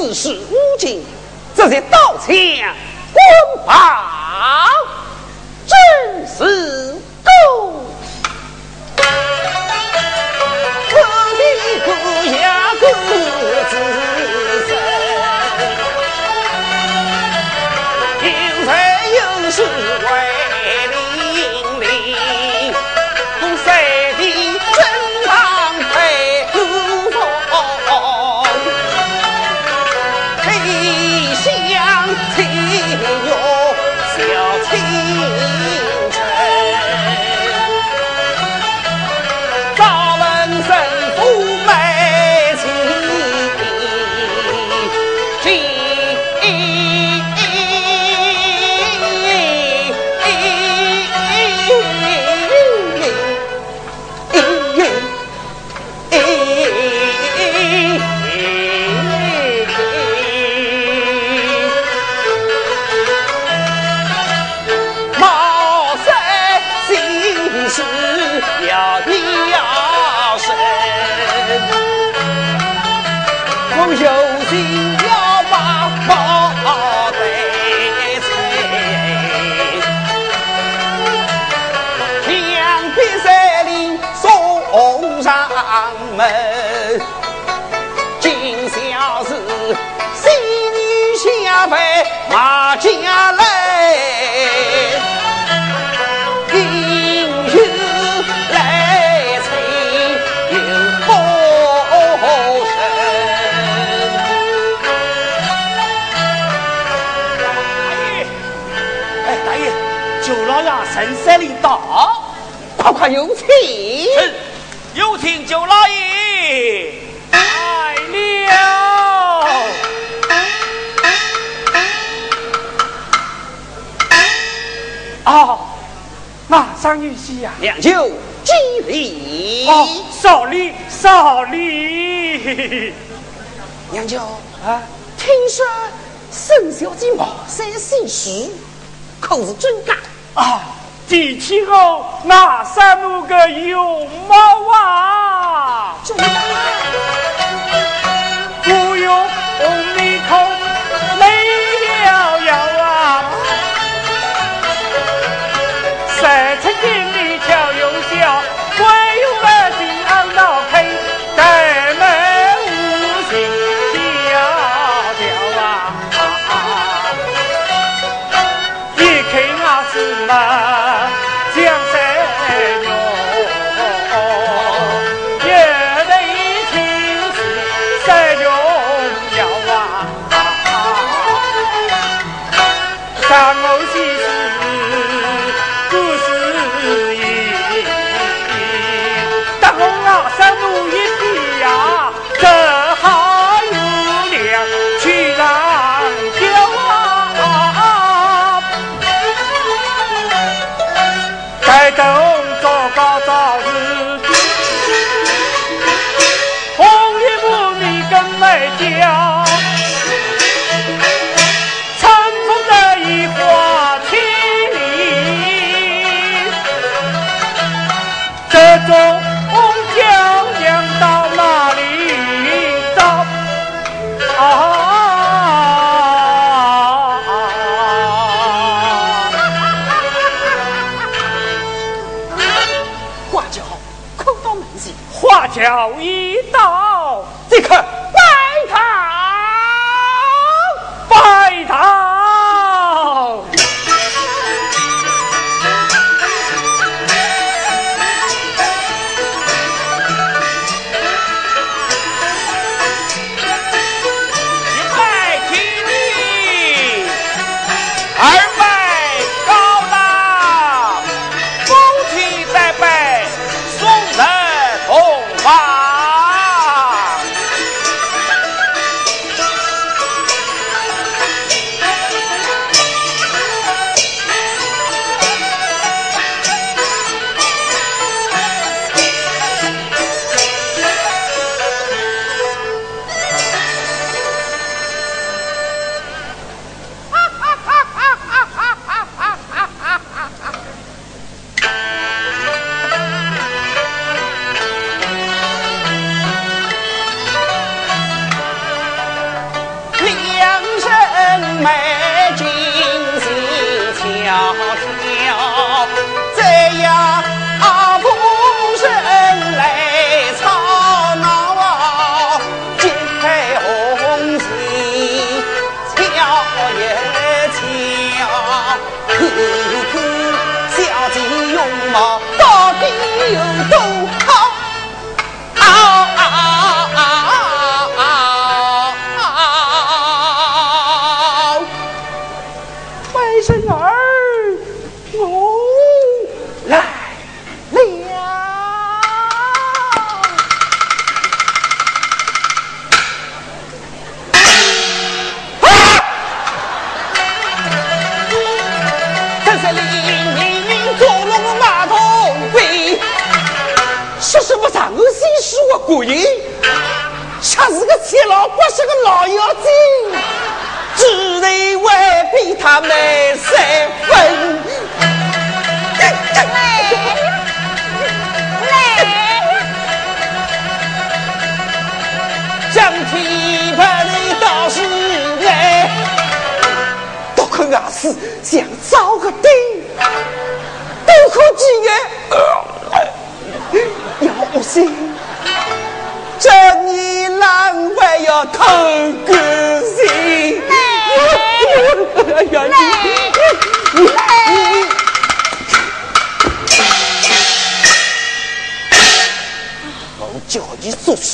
自是无情陈三里到，快快有请，有请九老爷来了。啊，马上有戏呀，娘舅敬礼。哦，少礼少礼。娘舅啊，听说沈小姐马上姓徐，可是真的？啊。第七个那三路个有猫啊，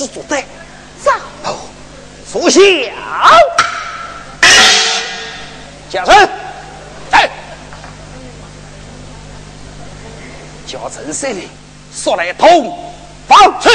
你做对，走，坐下，加身，来，叫陈司令速来通方去。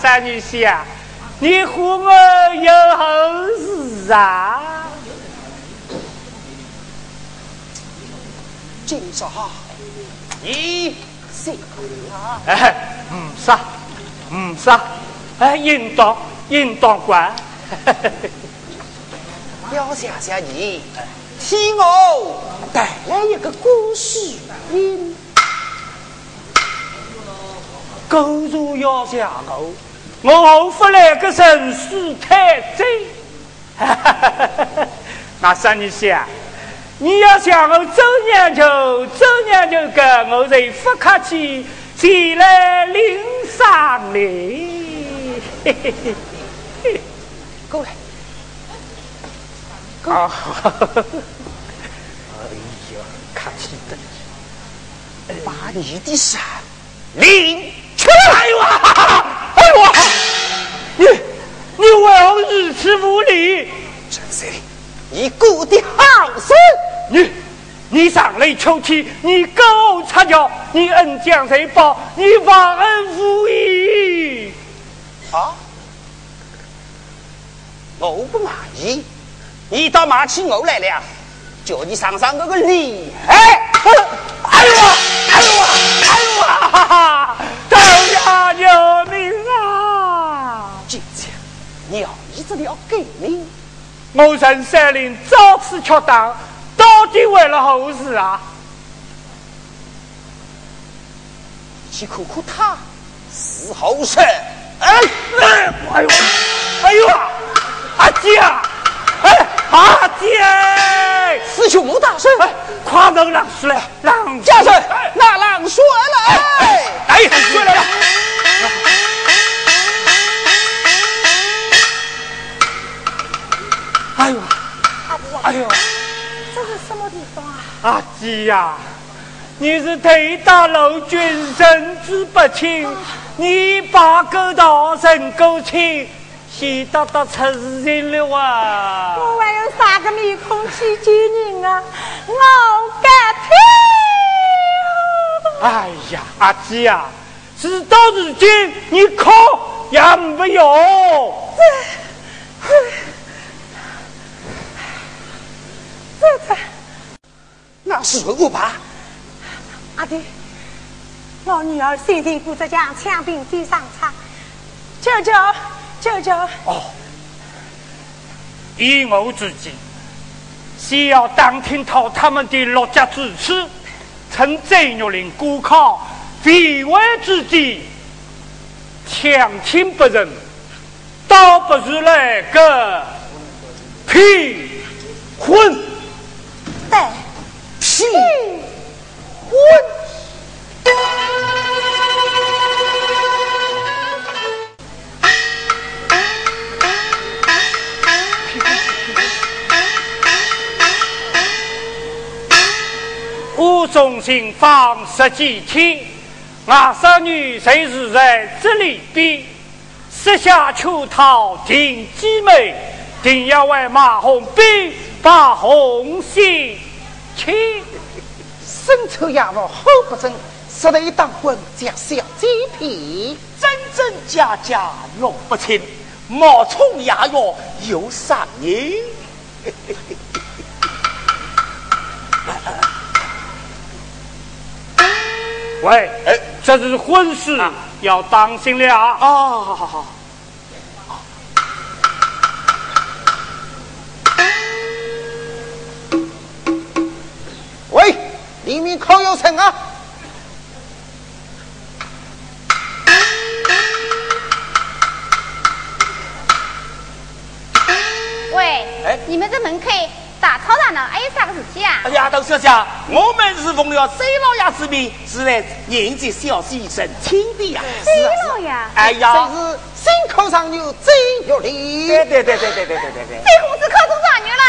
三女想，你和我有后事啊？金少，你谁？啊？哎，唔杀，唔杀，哎，应当应当管。要谢谢你，替我带来一个故事。你狗如要下狗，我后不来个神书太贼。那三你想，你要想我周娘舅，周娘舅跟我才不客气，前来领赏礼。过来，啊！哎呀，客气的。把你的伞领去。哎呦你你为何如此无礼？陈司令，你过得好生。你你上来求气，你狗插脚，你恩将谁报？你忘恩负义。啊！我不满意，你倒骂起我来了，叫你上上那个厉害！哎呦啊！哎呦啊！哎呦啊！哈哈！大家救命啊！今天你要一直要给你，我陈三林遭此敲打，到底为了何事啊？去看看他是后生。哎哎哎呦！哎呦啊！阿姐啊！哎，阿姐！师兄莫大声，哎，快能让出来，让家人，阿吉呀，你是腿打老君，神志不清，你把狗道人狗情，习大大出人了啊！我还有啥个面孔去见人啊？我。哎呀，阿吉呀，事到如今，你哭也没用。自焚恶霸。阿弟，我女儿先天骨折将枪兵追上差，舅舅，舅舅。哦，以我之见，先要打听透他们的落脚之处，趁郑玉林孤靠匪危之际，强亲不认，倒不如来个屁婚。对。气昏。吾忠心放十几天，我少女谁是在这里边？设下秋桃定机美，定要为马红兵把红线。牵。身臭哑妇好不正，实得一当婚将小鸡皮。真真假假弄不清，冒充牙药有啥人？喂，哎这是婚事，要当心了。啊，好好好，里面可有成啊？喂，哎你们这门口大操场呢，还有啥个事体啊？哎呀，窦小姐，我们是奉了崔老爷之命，是来迎接小婿成亲的呀。对了呀，哎呀，这是新科上有周玉林。对对对对对对对对对。这公子考中状元了，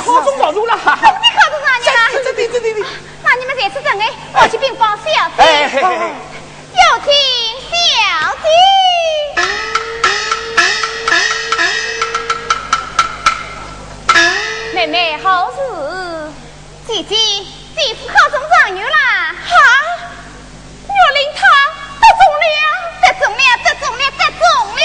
考中状元了，哈真的考中状元了。对对对对对。那你们这次等哎，我去禀报小哎姐。嘿嘿嘿。有请小姐。妹妹好事，姐姐姐夫考中状元啦！哈，岳林他得中了，得中了，得中了，得中了！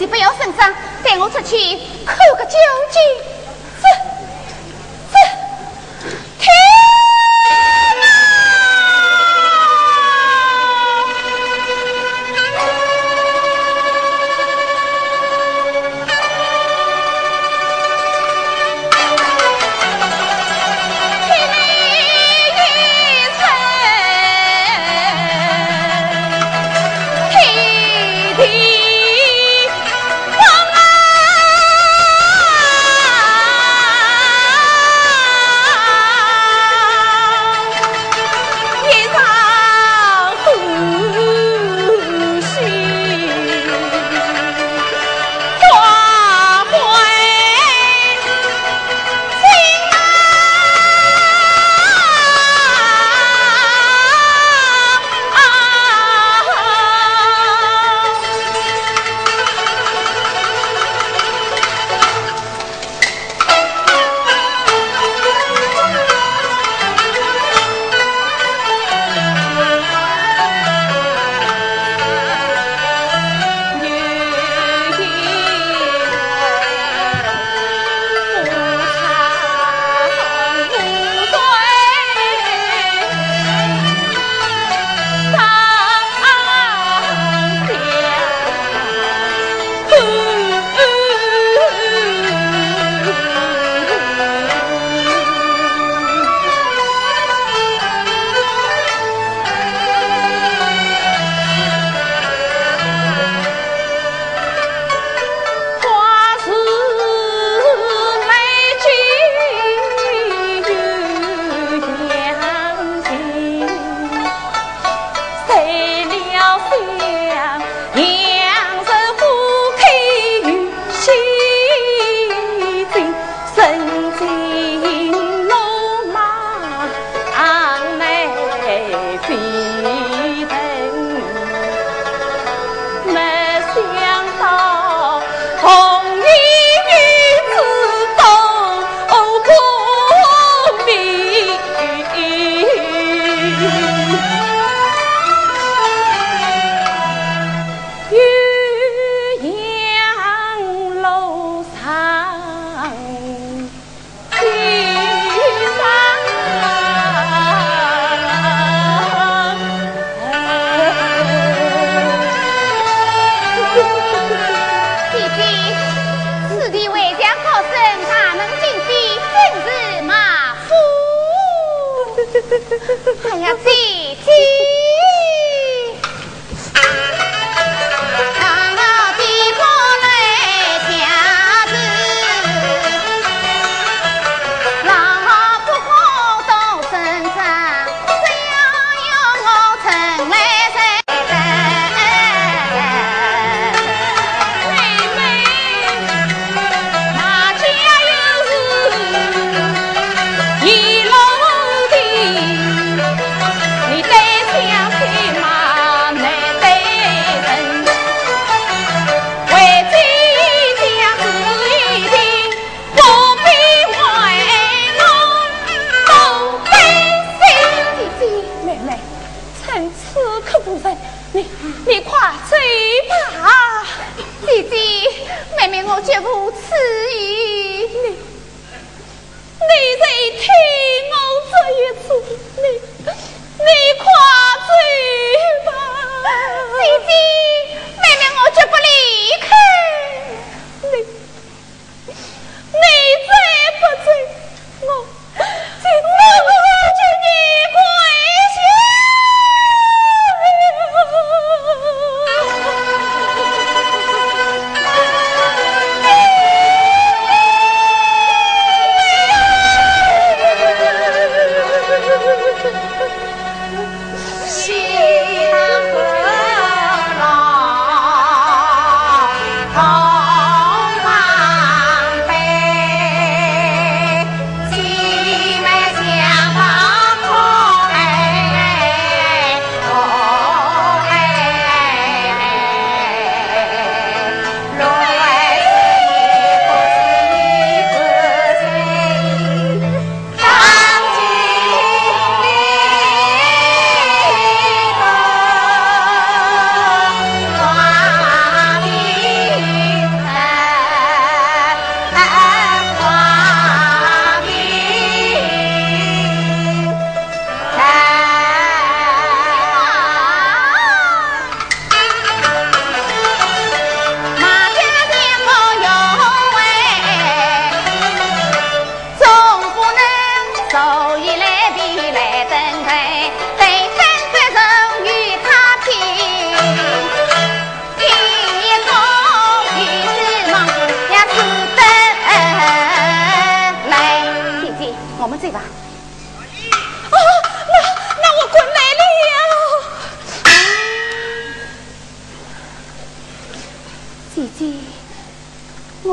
你不要声张，带我出去看个究竟。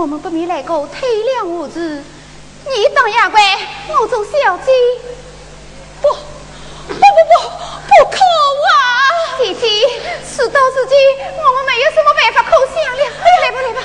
我们不免来个推两物子，你当丫鬟，我做小姐。不，不不不，不可啊！姐姐，事到如今，我们没有什么办法可想了。来吧，来吧。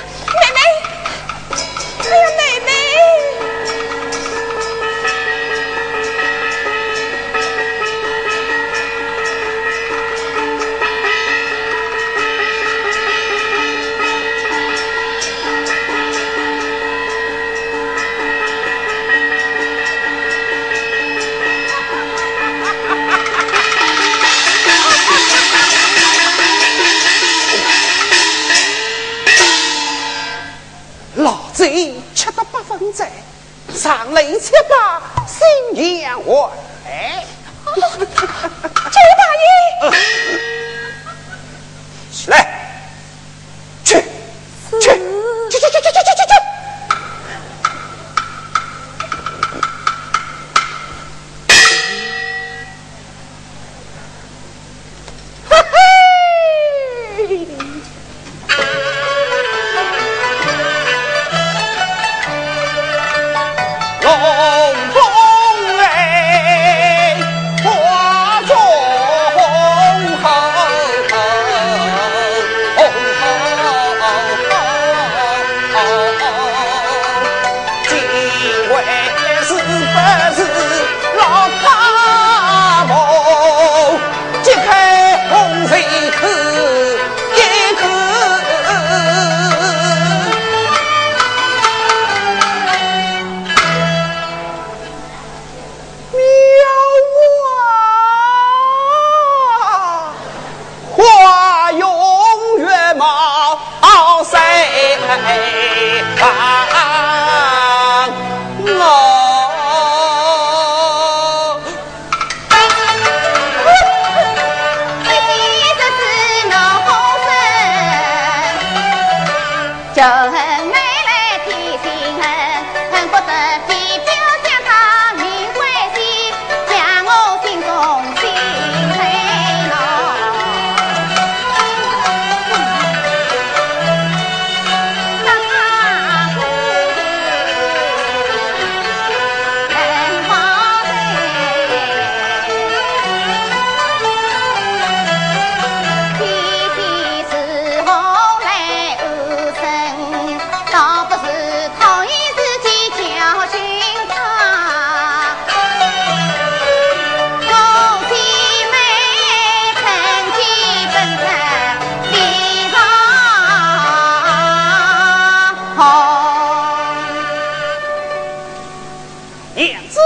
娘子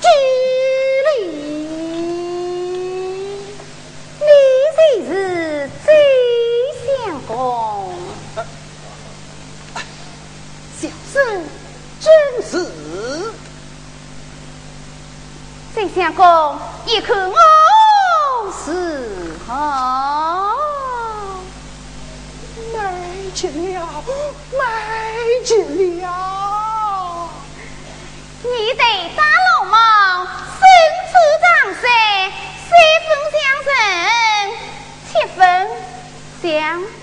敬礼。你才是最相公。小生真是。最相公，一看我是好。美极了，美极了！你对大龙猫身处长山，三分相认，七分相贵。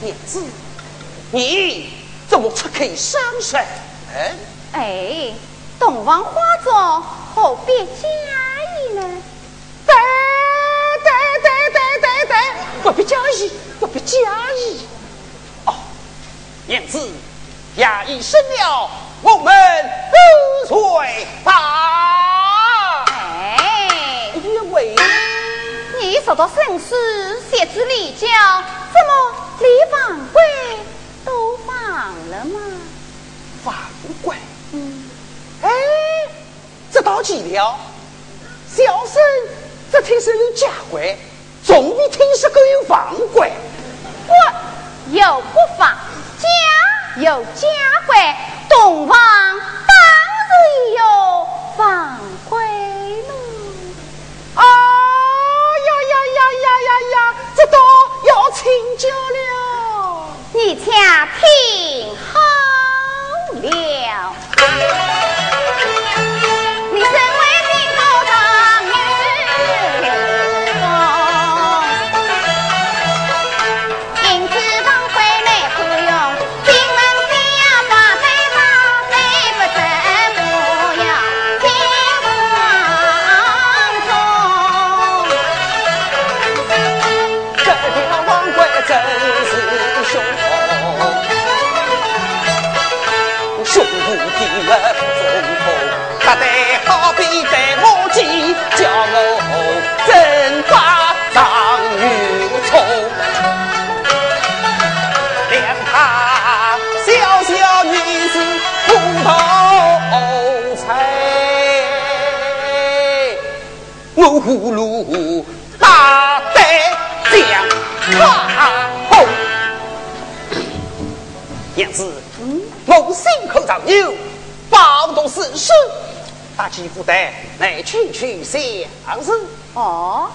娘子，你怎么出口伤神？哎，东方花烛何必假意呢？对对对对对对，不必假意，不必假意。哦，娘子，衙役生了，我们不随吧。哎，因为你受到圣师写之礼教，怎么连王贵都放了吗？房贵，嗯，哎，这倒奇了。小生这听说有家规，总比听说个有房规。我有不法，家有家规，东方当然有房规了。啊呀呀呀呀呀呀，这都要请教了。你且听好心口藏有报道事实，大吉不得来去去相思。哦，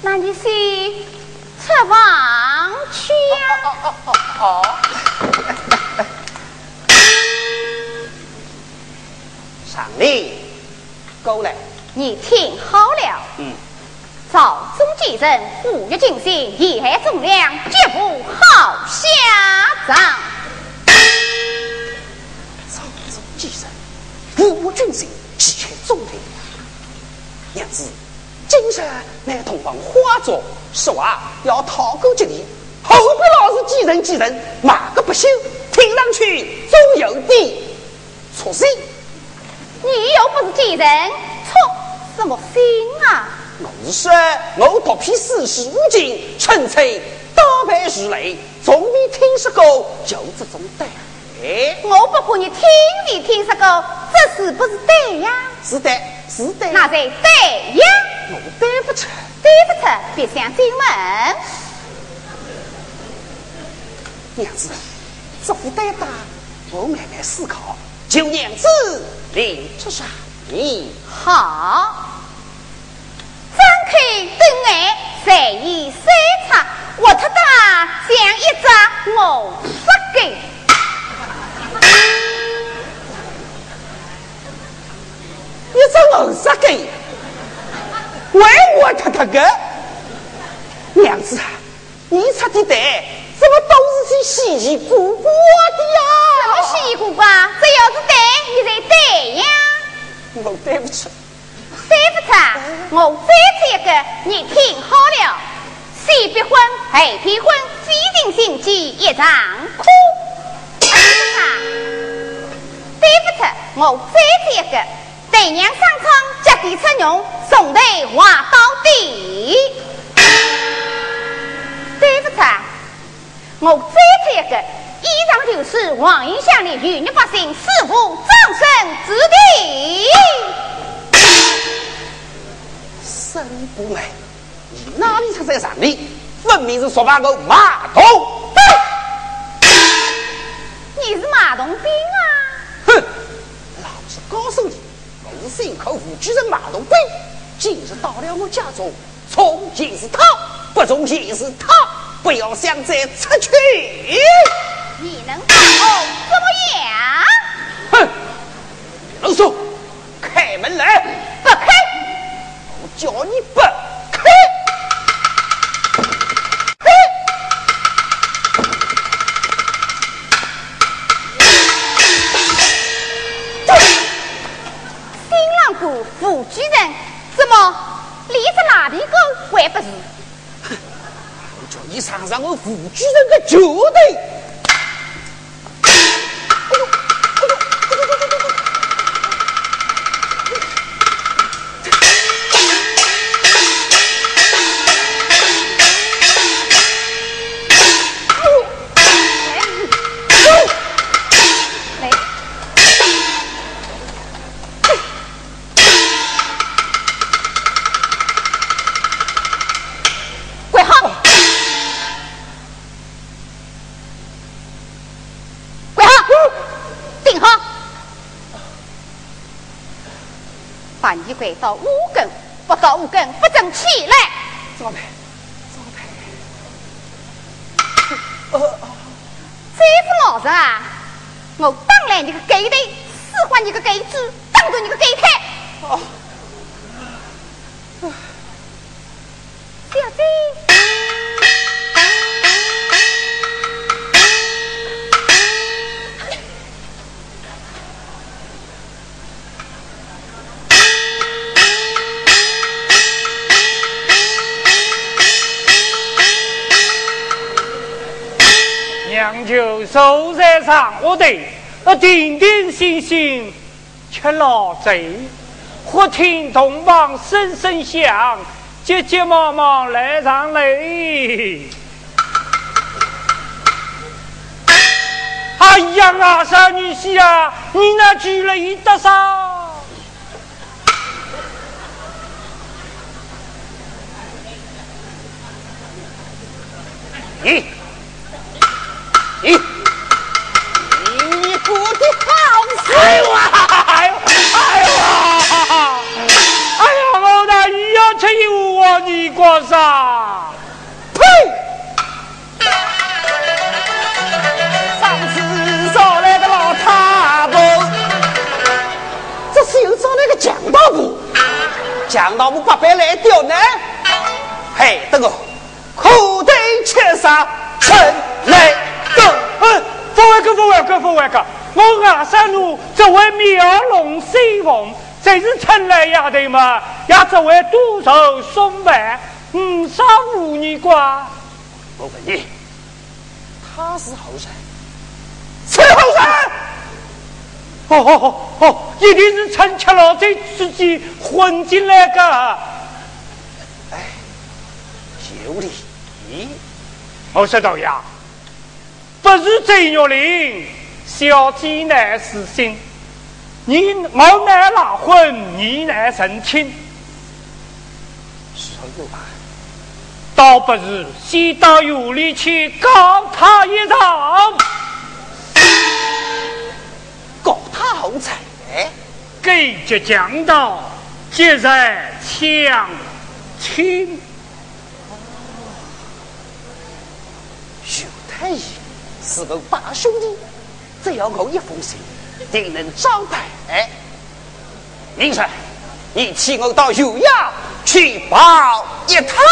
那你是出房去呀、哦哦哦！上令，过来。你听好了，嗯，朝中继人富裕进行，遗害重量，绝不好下葬。武武军心，喜却中听。娘子，今日乃同房花烛，说话要讨个吉利，何必老是继人继人，骂个不休？听上去总有点出息。你又不是继人，出什么心啊？我是说，我独批四书五经，纯粹打败如雷，从未听说过就这种对。我不管你听没听说过，这是不是对呀？是的，是的。那才对呀！我对不出，对不出，别想进门。娘子，这不对的，我慢慢思考。求娘子领出上你好，张开灯眼，随意三叉，活脱大像一只五十根。一只五十根，为我特特个娘子啊！你出的对怎么都是些稀奇古怪的呀？什么稀奇古怪？只要是对，你才对呀。我对不起，对不起啊，我再出一个，你听好了：先别婚，后骗婚，非定心机一场空。对不起啊，对不起，我再出一个。对娘上苍，脚底出牛，从头滑到底。对不起，我再提一个，以上就是王英祥的与你百姓师傅葬身之地。生不美，你哪里出在上里？分明是说把我马童兵。你是马童兵啊？哼，老子告诉你，我是心口无居人马龙飞。今日到了我家中，从今是他，不从今是他，不要想再出去。你能把我怎么样？哼，老说，开门来！不开！我叫你不把你跪守在上我的，呃，定定心心吃老贼，忽听洞房声声响，急急忙忙来上来。哎呀，阿三女婿啊，你那居了一得上。你，你，你过得好死哎呦啊！哎呦！哎呦啊！哎呀，我那一要吃油啊，你过啥？呸！上次找来个老太婆，这次又找来个强盗部，强盗部八百来刁难，害得我苦对切杀，成来斗。嗯，不外个，不外个，不外个！我阿三奴这位苗龙西凤，这是趁来丫头嘛，也，这位督手送饭，嗯，少妇女瓜？我问你，他是后生，是后生？哦哦哦哦，一定是趁吃老贼之机混进来的。哎，有理。我说道呀，不是贼玉林，小姐乃是心。你我乃老婚，你乃成亲，是有吧？倒不如先到院里去告他一场，告他好彩。给这讲道，即日相亲。徐太医是个大兄弟，只要我一封信，定能招牌。明帅，你替我到油衙去报一趟。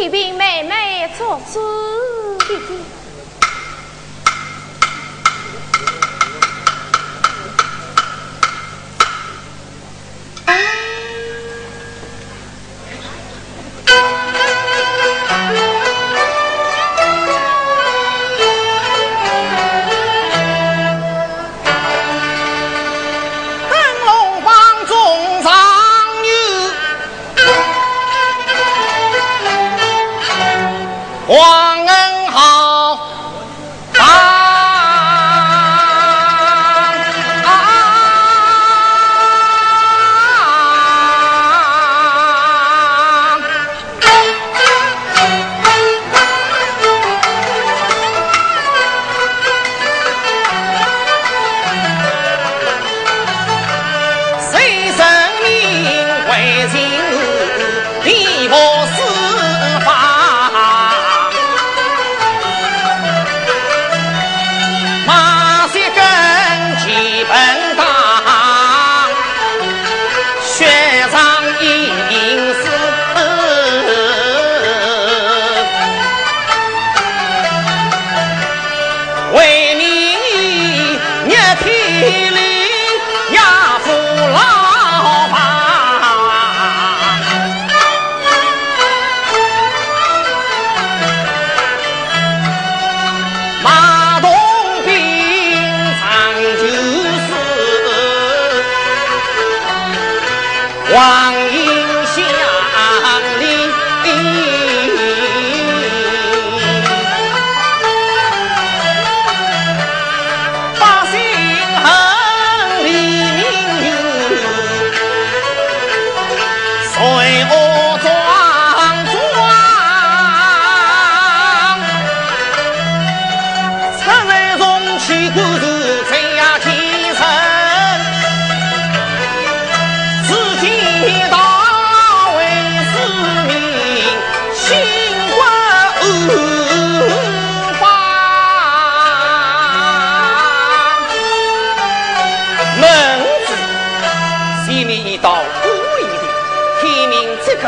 啊，这边妹妹做主，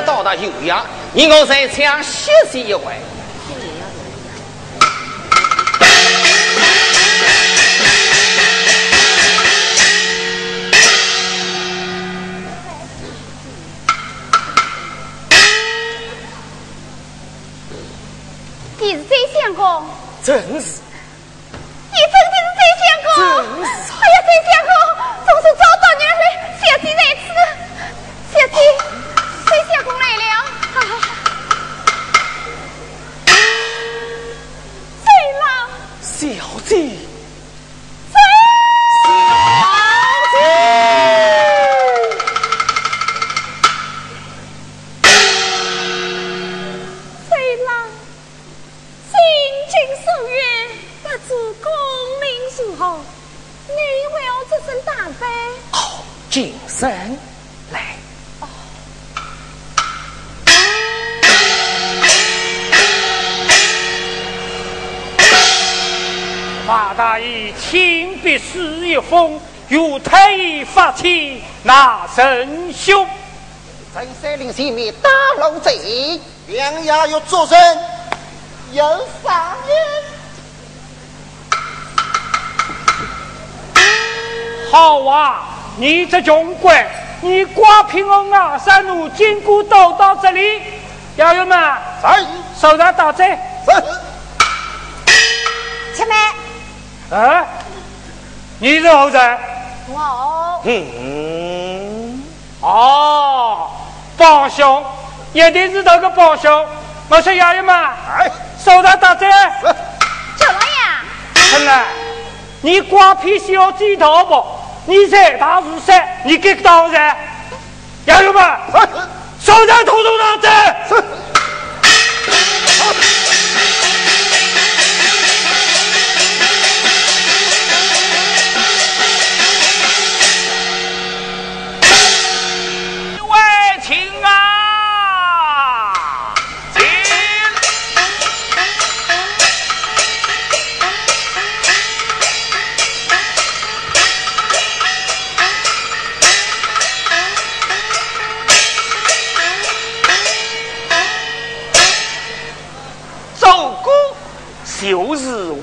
到达油阳，你我在墙歇息一会。你是真相公，真是，那神凶。在山林前面打龙贼，两衙有作证，有赏言。好啊，你这穷鬼，你刮平我外山路，经过都到这里，衙员们，在手上打针。是前妹，啊，你是后人？我嗯，哦，帮凶，一定是那个帮凶。我说爷爷们，哎，手上打针。周老爷，春来，你瓜皮小鸡头不？你在大五三？你给个当人？爷爷们，手上统统打针。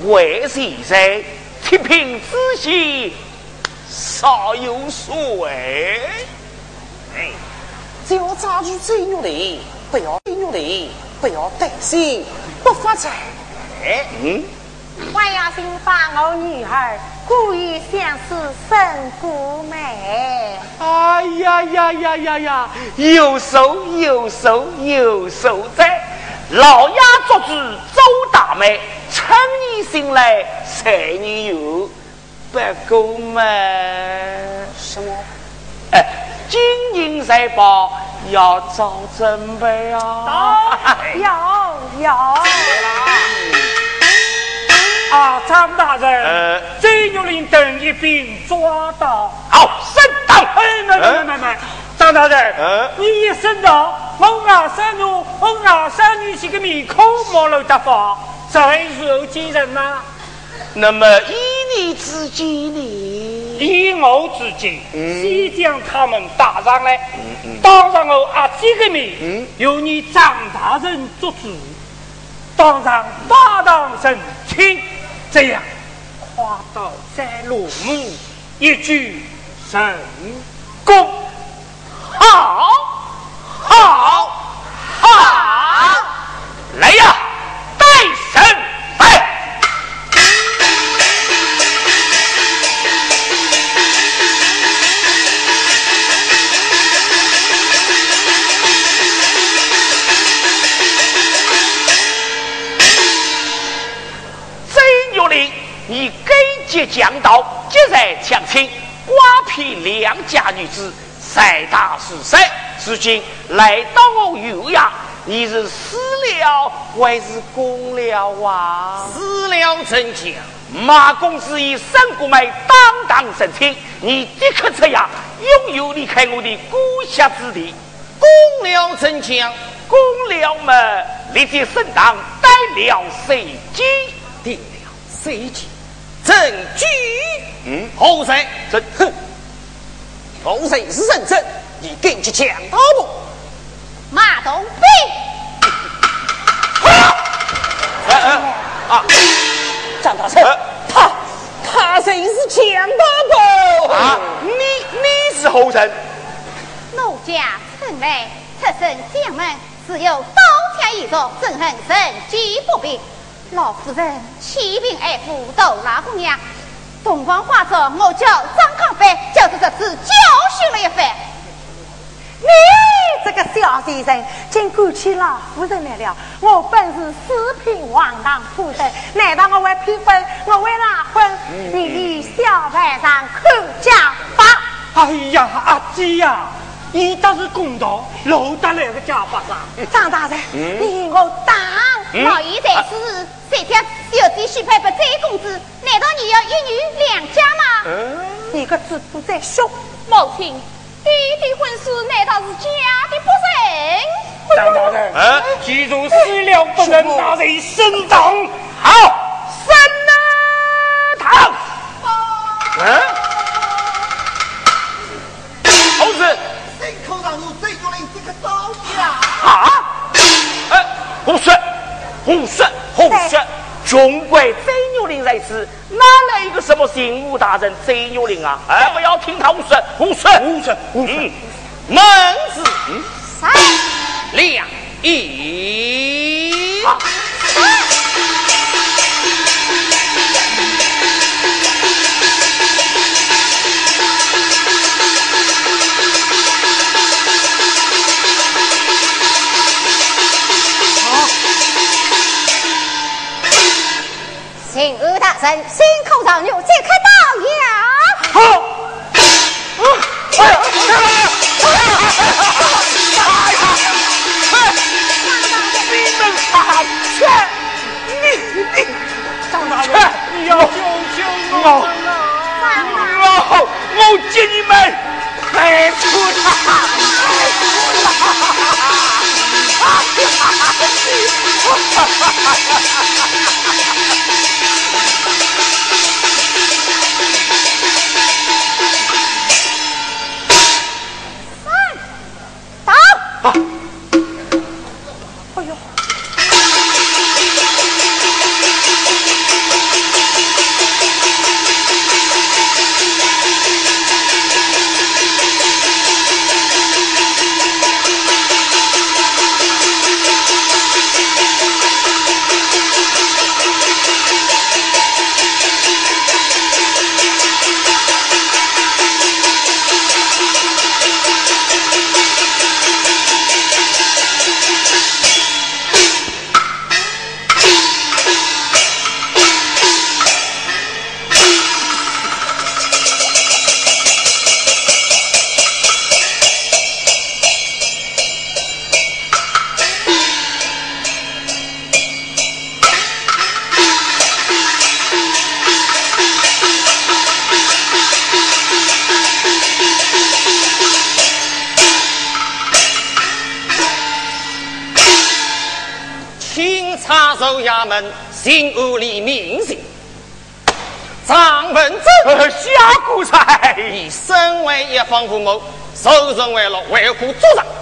为谁在铁平之心少有所为。哎，只要抓住这玉林，不要玉林，不要担心，不发财。嗯。我要新发我女儿，故意相思胜过美。哎呀呀呀呀呀！有手有手有手在，老鸭做主周大妹，趁你醒来谁你有，不够嘛？什么？哎，金银财宝要早准备啊！有有。啊，张大人，这玉林等一并抓到。好，升到。哎，没没没没，张大人，你一生到，我二三女，我二三女些个面孔毛露得发，再如何见人呐？那么以你之见呢？以我之见，先将他们打上来，当上我阿姐的面，由你张大人做主，当上大堂神亲。这样，花刀再落幕，一举成功。好好好来呀带神来真有灵你根结讲盗，劫在抢亲瓜皮两家女子赛大是谁。如今来到我岳阳，你是死了还是公了啊？死了真讲，马公子以三姑妹当当神亲，你即刻出衙，永远离开我的孤下之地。公了真讲，公了嘛，立即升堂，带了随机，定了随机。证据，嗯，后生，这哼，后生是认真，你跟去抢刀不？马东飞，哎哎啊，张大成，他他谁是强盗不？啊，你你是后生，奴家称为出身将门，只有刀枪一族，憎恨人机不平？老夫人启禀爱父窦老姑娘，东方花烛，我叫张康飞，就是这次教训了一番。你这个小先生，竟敢欺老夫人来了！我本是四品皇堂夫人，难道我为偏婚？我会拉婚？你的小排长看家法。哎呀，阿姐呀，你倒是公道，漏得来个家法上。张大人，你我当。老爷在此。这条小弟许配不追公子，难道你要一女两家吗？嗯，你个子不在说。母亲，弟弟婚事难道是假的不成？张大人，嗯，既如死了不能拿人升堂，好，升堂。嗯，猴子，谁口上有这个人，这个刀呀！啊！哎，胡说，胡说！胡说！中国贼牛的人是，哪来一个什么刑武大人贼牛林啊？哎，不要听他胡说，胡说，胡说，胡子三两一。请二大人心口上有这颗刀呀！好，哎呀，哎呀，你们傻缺，你你张大人，你要救救我我我接你们开除他，开除他。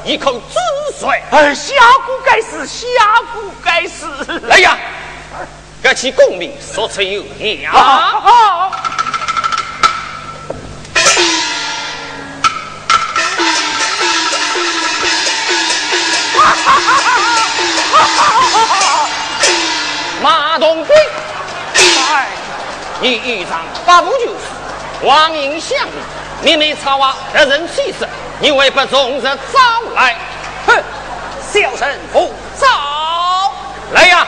一口之水。哎，下古该死，下古该死！来呀，各起功名，说出有理啊。马东兵，哎。你豫章八部就是王英相里，明明草娃得人气死，你为不中日早来？哼！小臣不招来呀！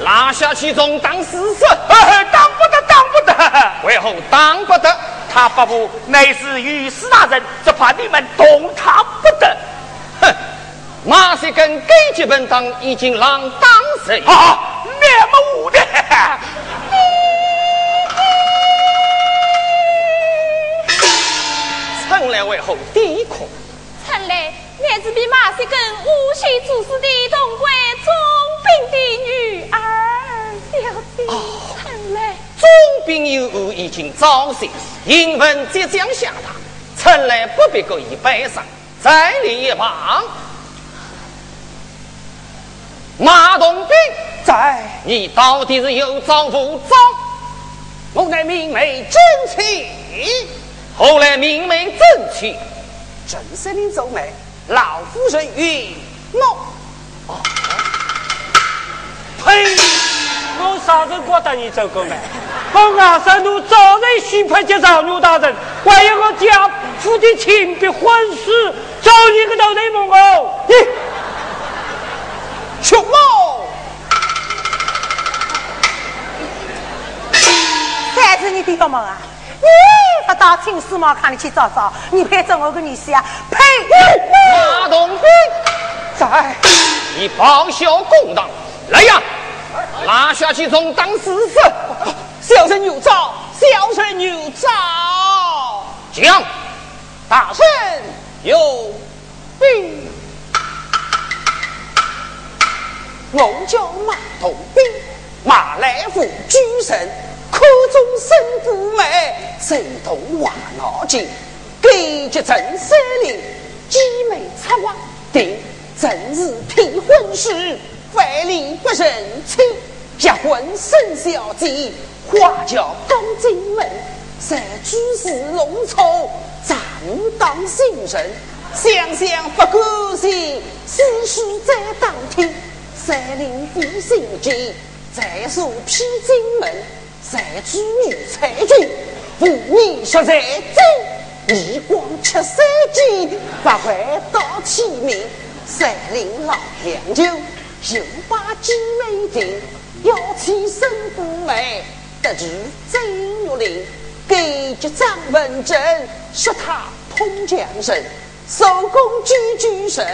拉下其中当死士，当不得，当不得！为何当不得？他八部乃是御史大人，只怕你们动他不得。哼！马赛根给级本党已经浪当谁？啊，无的。后抵抗。臣来乃是比马西根无锡主事的东归总兵的女儿，小姐。臣来总兵有误，已经早醒，英文即将下达，臣来不必过于悲伤，再立一旁。马东兵在，你到底是有丈夫早？我乃明媒正妻。后来明媒正娶，正式的奏媒，老夫人允诺。哦，呸！我啥时过得你走过没？我阿三路早日许配接长女大人，还有我家父的亲笔婚书，找你个头内蒙哦！你，穷喽！谁是你的小梦啊？你不到青丝毛看里去找找，你配做我个女婿啊？呸！马东兵在，你报效公道，来呀，拉下去充当死士。小臣有诏，小臣有诏。讲，大圣有兵，我叫马头兵，马来府居神。口中生不美，手动画脑筋，给接正三令，鸡眉插花，定正日骗婚时，万里不人亲，结婚生小姐，花轿当进门，三居士龙草，暂当新人，想想不高兴，思绪在当天，三令不心急，再说批进门。在主女才俊，妇女学在真，一光七三斤，不会到起名。三令老两酒，又把金梅定，要起身不美，得知周玉林，给接张文正，说他通江神，手工举举神，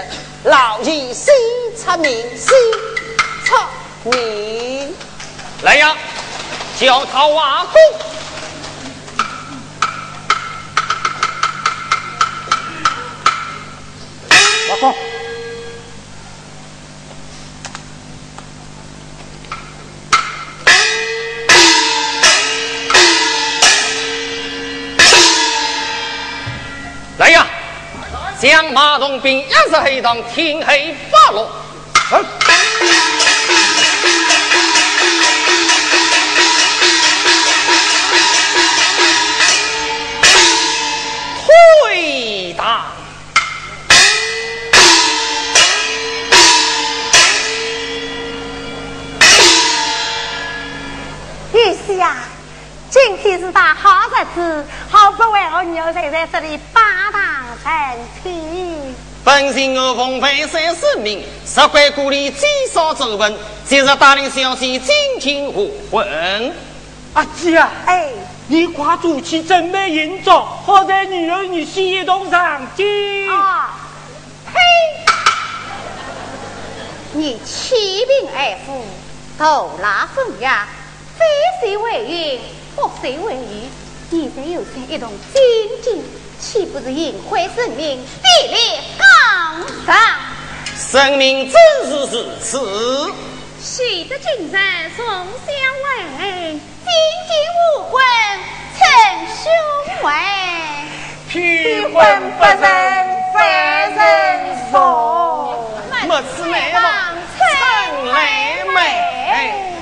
老爷先出名，先出名，来呀！叫他瓦工，瓦工，来呀！将马东兵一十黑当天黑发落。今天是大好日子，好不为我女儿在在这里八堂成亲。本心我奉陪三十名，十块故里最少皱纹，今日大领小姐进京互婚。阿姐啊，哎，你快出去准备迎妆，好在女儿女婿一同上京。啊，嘿，你启禀二父，头拉风雅，非谁为云？莫随为玉你在又在一同亲近岂不是引回人民地列刚上生命真是如此喜得精神从相偎金金无魂称胸怀骗婚不认反人走没吃没望称美美